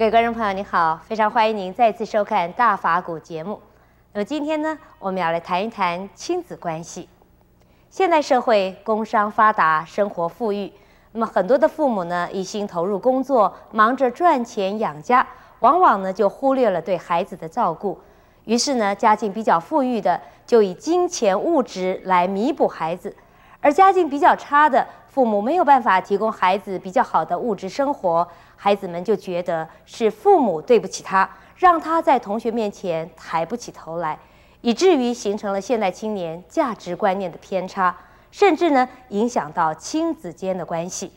各位观众朋友，你好，非常欢迎您再次收看《大法古》节目。那么今天呢，我们要来谈一谈亲子关系。现代社会工商发达，生活富裕，那么很多的父母呢，一心投入工作，忙着赚钱养家，往往呢就忽略了对孩子的照顾。于是呢，家境比较富裕的，就以金钱物质来弥补孩子，而家境比较差的，父母没有办法提供孩子比较好的物质生活，孩子们就觉得是父母对不起他，让他在同学面前抬不起头来，以至于形成了现代青年价值观念的偏差，甚至呢影响到亲子间的关系。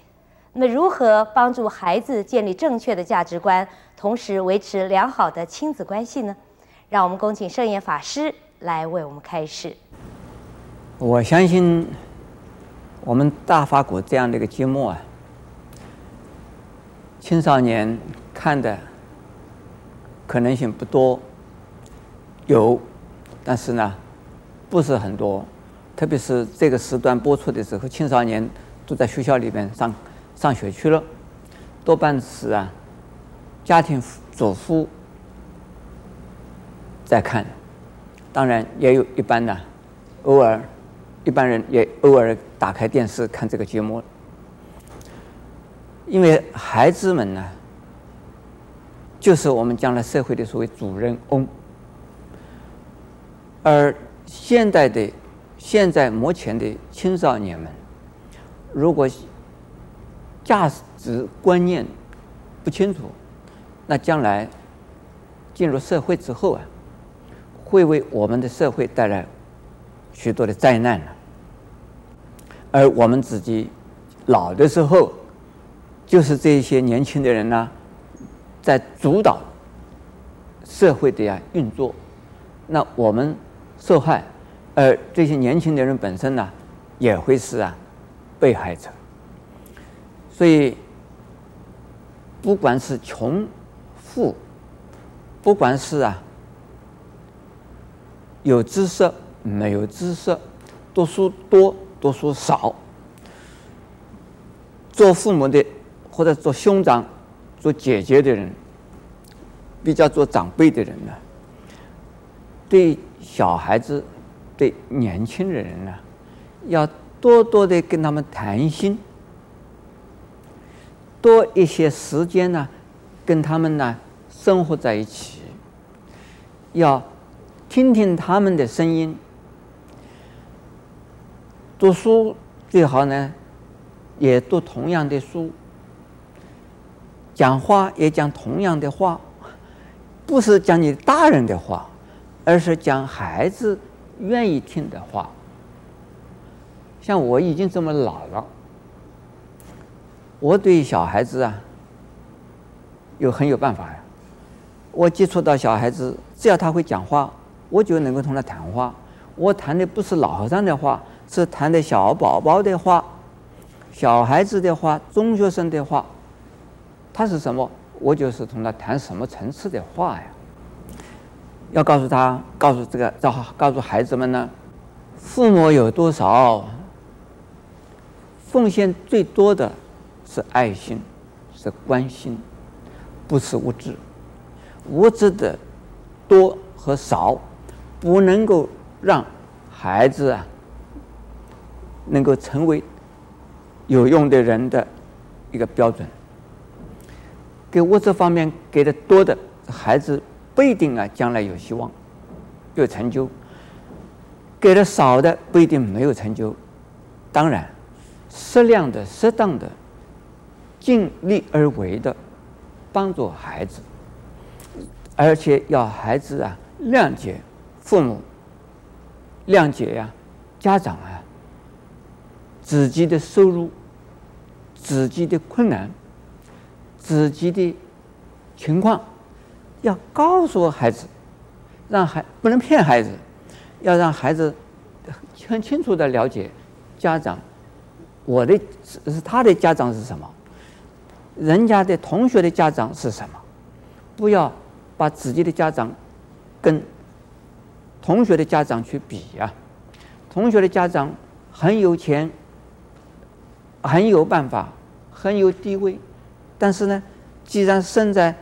那么，如何帮助孩子建立正确的价值观，同时维持良好的亲子关系呢？让我们恭请圣严法师来为我们开示。我相信。我们大法国这样的一个节目啊，青少年看的可能性不多，有，但是呢，不是很多。特别是这个时段播出的时候，青少年都在学校里面上上学去了，多半是啊，家庭主妇在看，当然也有一般的，偶尔。一般人也偶尔打开电视看这个节目，因为孩子们呢，就是我们将来社会的所谓主人翁，而现代的现在目前的青少年们，如果价值观念不清楚，那将来进入社会之后啊，会为我们的社会带来。许多的灾难了，而我们自己老的时候，就是这些年轻的人呢，在主导社会的呀运作，那我们受害，而这些年轻的人本身呢，也会是啊被害者。所以，不管是穷富，不管是啊有知识。没有知识，读书多，读书少，做父母的或者做兄长、做姐姐的人，比较做长辈的人呢，对小孩子、对年轻的人呢，要多多的跟他们谈心，多一些时间呢，跟他们呢生活在一起，要听听他们的声音。读书最好呢，也读同样的书。讲话也讲同样的话，不是讲你大人的话，而是讲孩子愿意听的话。像我已经这么老了，我对小孩子啊，有很有办法呀。我接触到小孩子，只要他会讲话，我就能够同他谈话。我谈的不是老和尚的话。是谈的小宝宝的话，小孩子的话，中学生的话，他是什么？我就是同他谈什么层次的话呀？要告诉他，告诉这个，告告诉孩子们呢，父母有多少，奉献最多的是爱心，是关心，不是物质。物质的多和少，不能够让孩子啊。能够成为有用的人的一个标准，给物质方面给的多的孩子不一定啊，将来有希望有成就；给的少的不一定没有成就。当然，适量的、适当的、尽力而为的帮助孩子，而且要孩子啊谅解父母，谅解呀、家长啊。自己的收入，自己的困难，自己的情况，要告诉孩子，让孩不能骗孩子，要让孩子很清楚的了解家长，我的是他的家长是什么，人家的同学的家长是什么，不要把自己的家长跟同学的家长去比呀，同学的家长很有钱。很有办法，很有地位，但是呢，既然生在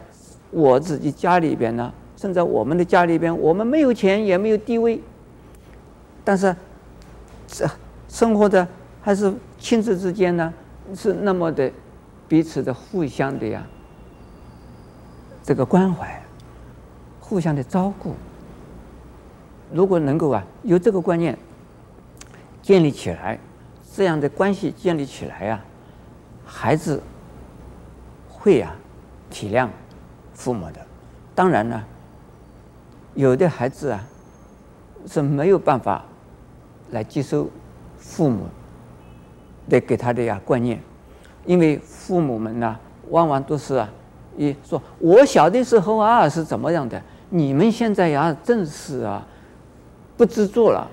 我自己家里边呢，生在我们的家里边，我们没有钱也没有地位，但是这生活的还是亲子之间呢，是那么的彼此的互相的呀，这个关怀，互相的照顾。如果能够啊有这个观念建立起来，这样的关系建立起来呀、孩子会呀、啊、体谅父母的。当然呢，有的孩子啊是没有办法来接受父母的给他的呀观念，因为父母们呢往往都是啊一说我小的时候啊是怎么样的，你们现在呀正是啊。不知足了。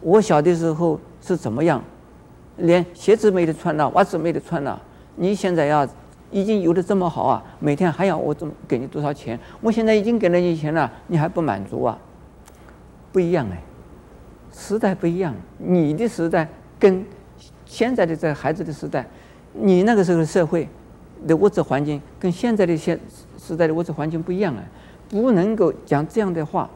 我小的时候是怎么样，连鞋子没得穿了，袜子没得穿了。你现在要已经有的这么好啊，每天还要我怎么给你多少钱？我现在已经给了你钱了，你还不满足啊？不一样哎，时代不一样。你的时代跟现在的这孩子的时代，你那个时候的社会的物质环境跟现在的现时代的物质环境不一样啊，不能够讲这样的话，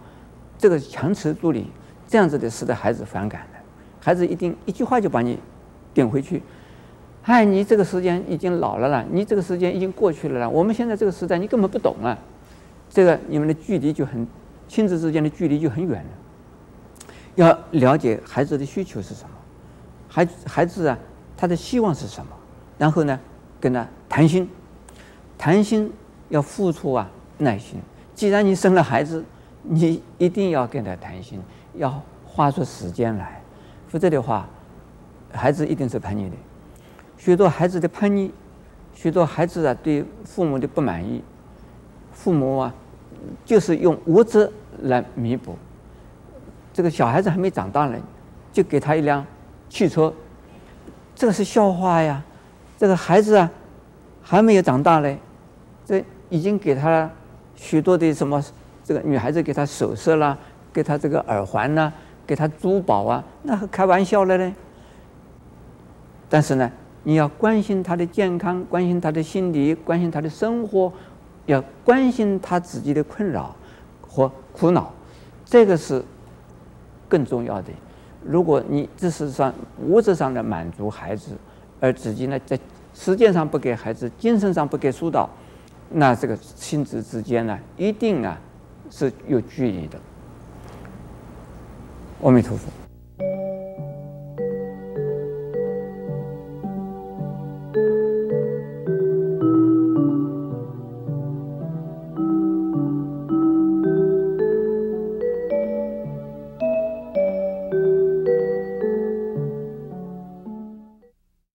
这个强词夺理。这样子的使得孩子反感的，孩子一定一句话就把你顶回去。哎，你这个时间已经老了啦，你这个时间已经过去了啦。我们现在这个时代你根本不懂啊，这个你们的距离就很，亲子之间的距离就很远了。要了解孩子的需求是什么，孩孩子啊，他的希望是什么，然后呢，跟他谈心，谈心要付出啊耐心。既然你生了孩子，你一定要跟他谈心。要花出时间来，否则的话，孩子一定是叛逆的。许多孩子的叛逆，许多孩子啊对父母的不满意，父母啊就是用物质来弥补。这个小孩子还没长大呢，就给他一辆汽车，这个是笑话呀。这个孩子啊还没有长大呢，这已经给他许多的什么？这个女孩子给他首饰啦。给他这个耳环呐、给他珠宝啊，那开玩笑了呢。但是呢，你要关心他的健康，关心他的心理，关心他的生活，要关心他自己的困扰和苦恼，这个是更重要的。如果你只是上物质上的满足孩子，而自己呢在时间上不给孩子，精神上不给疏导，那这个亲子之间呢，一定啊是有距离的。阿弥陀佛。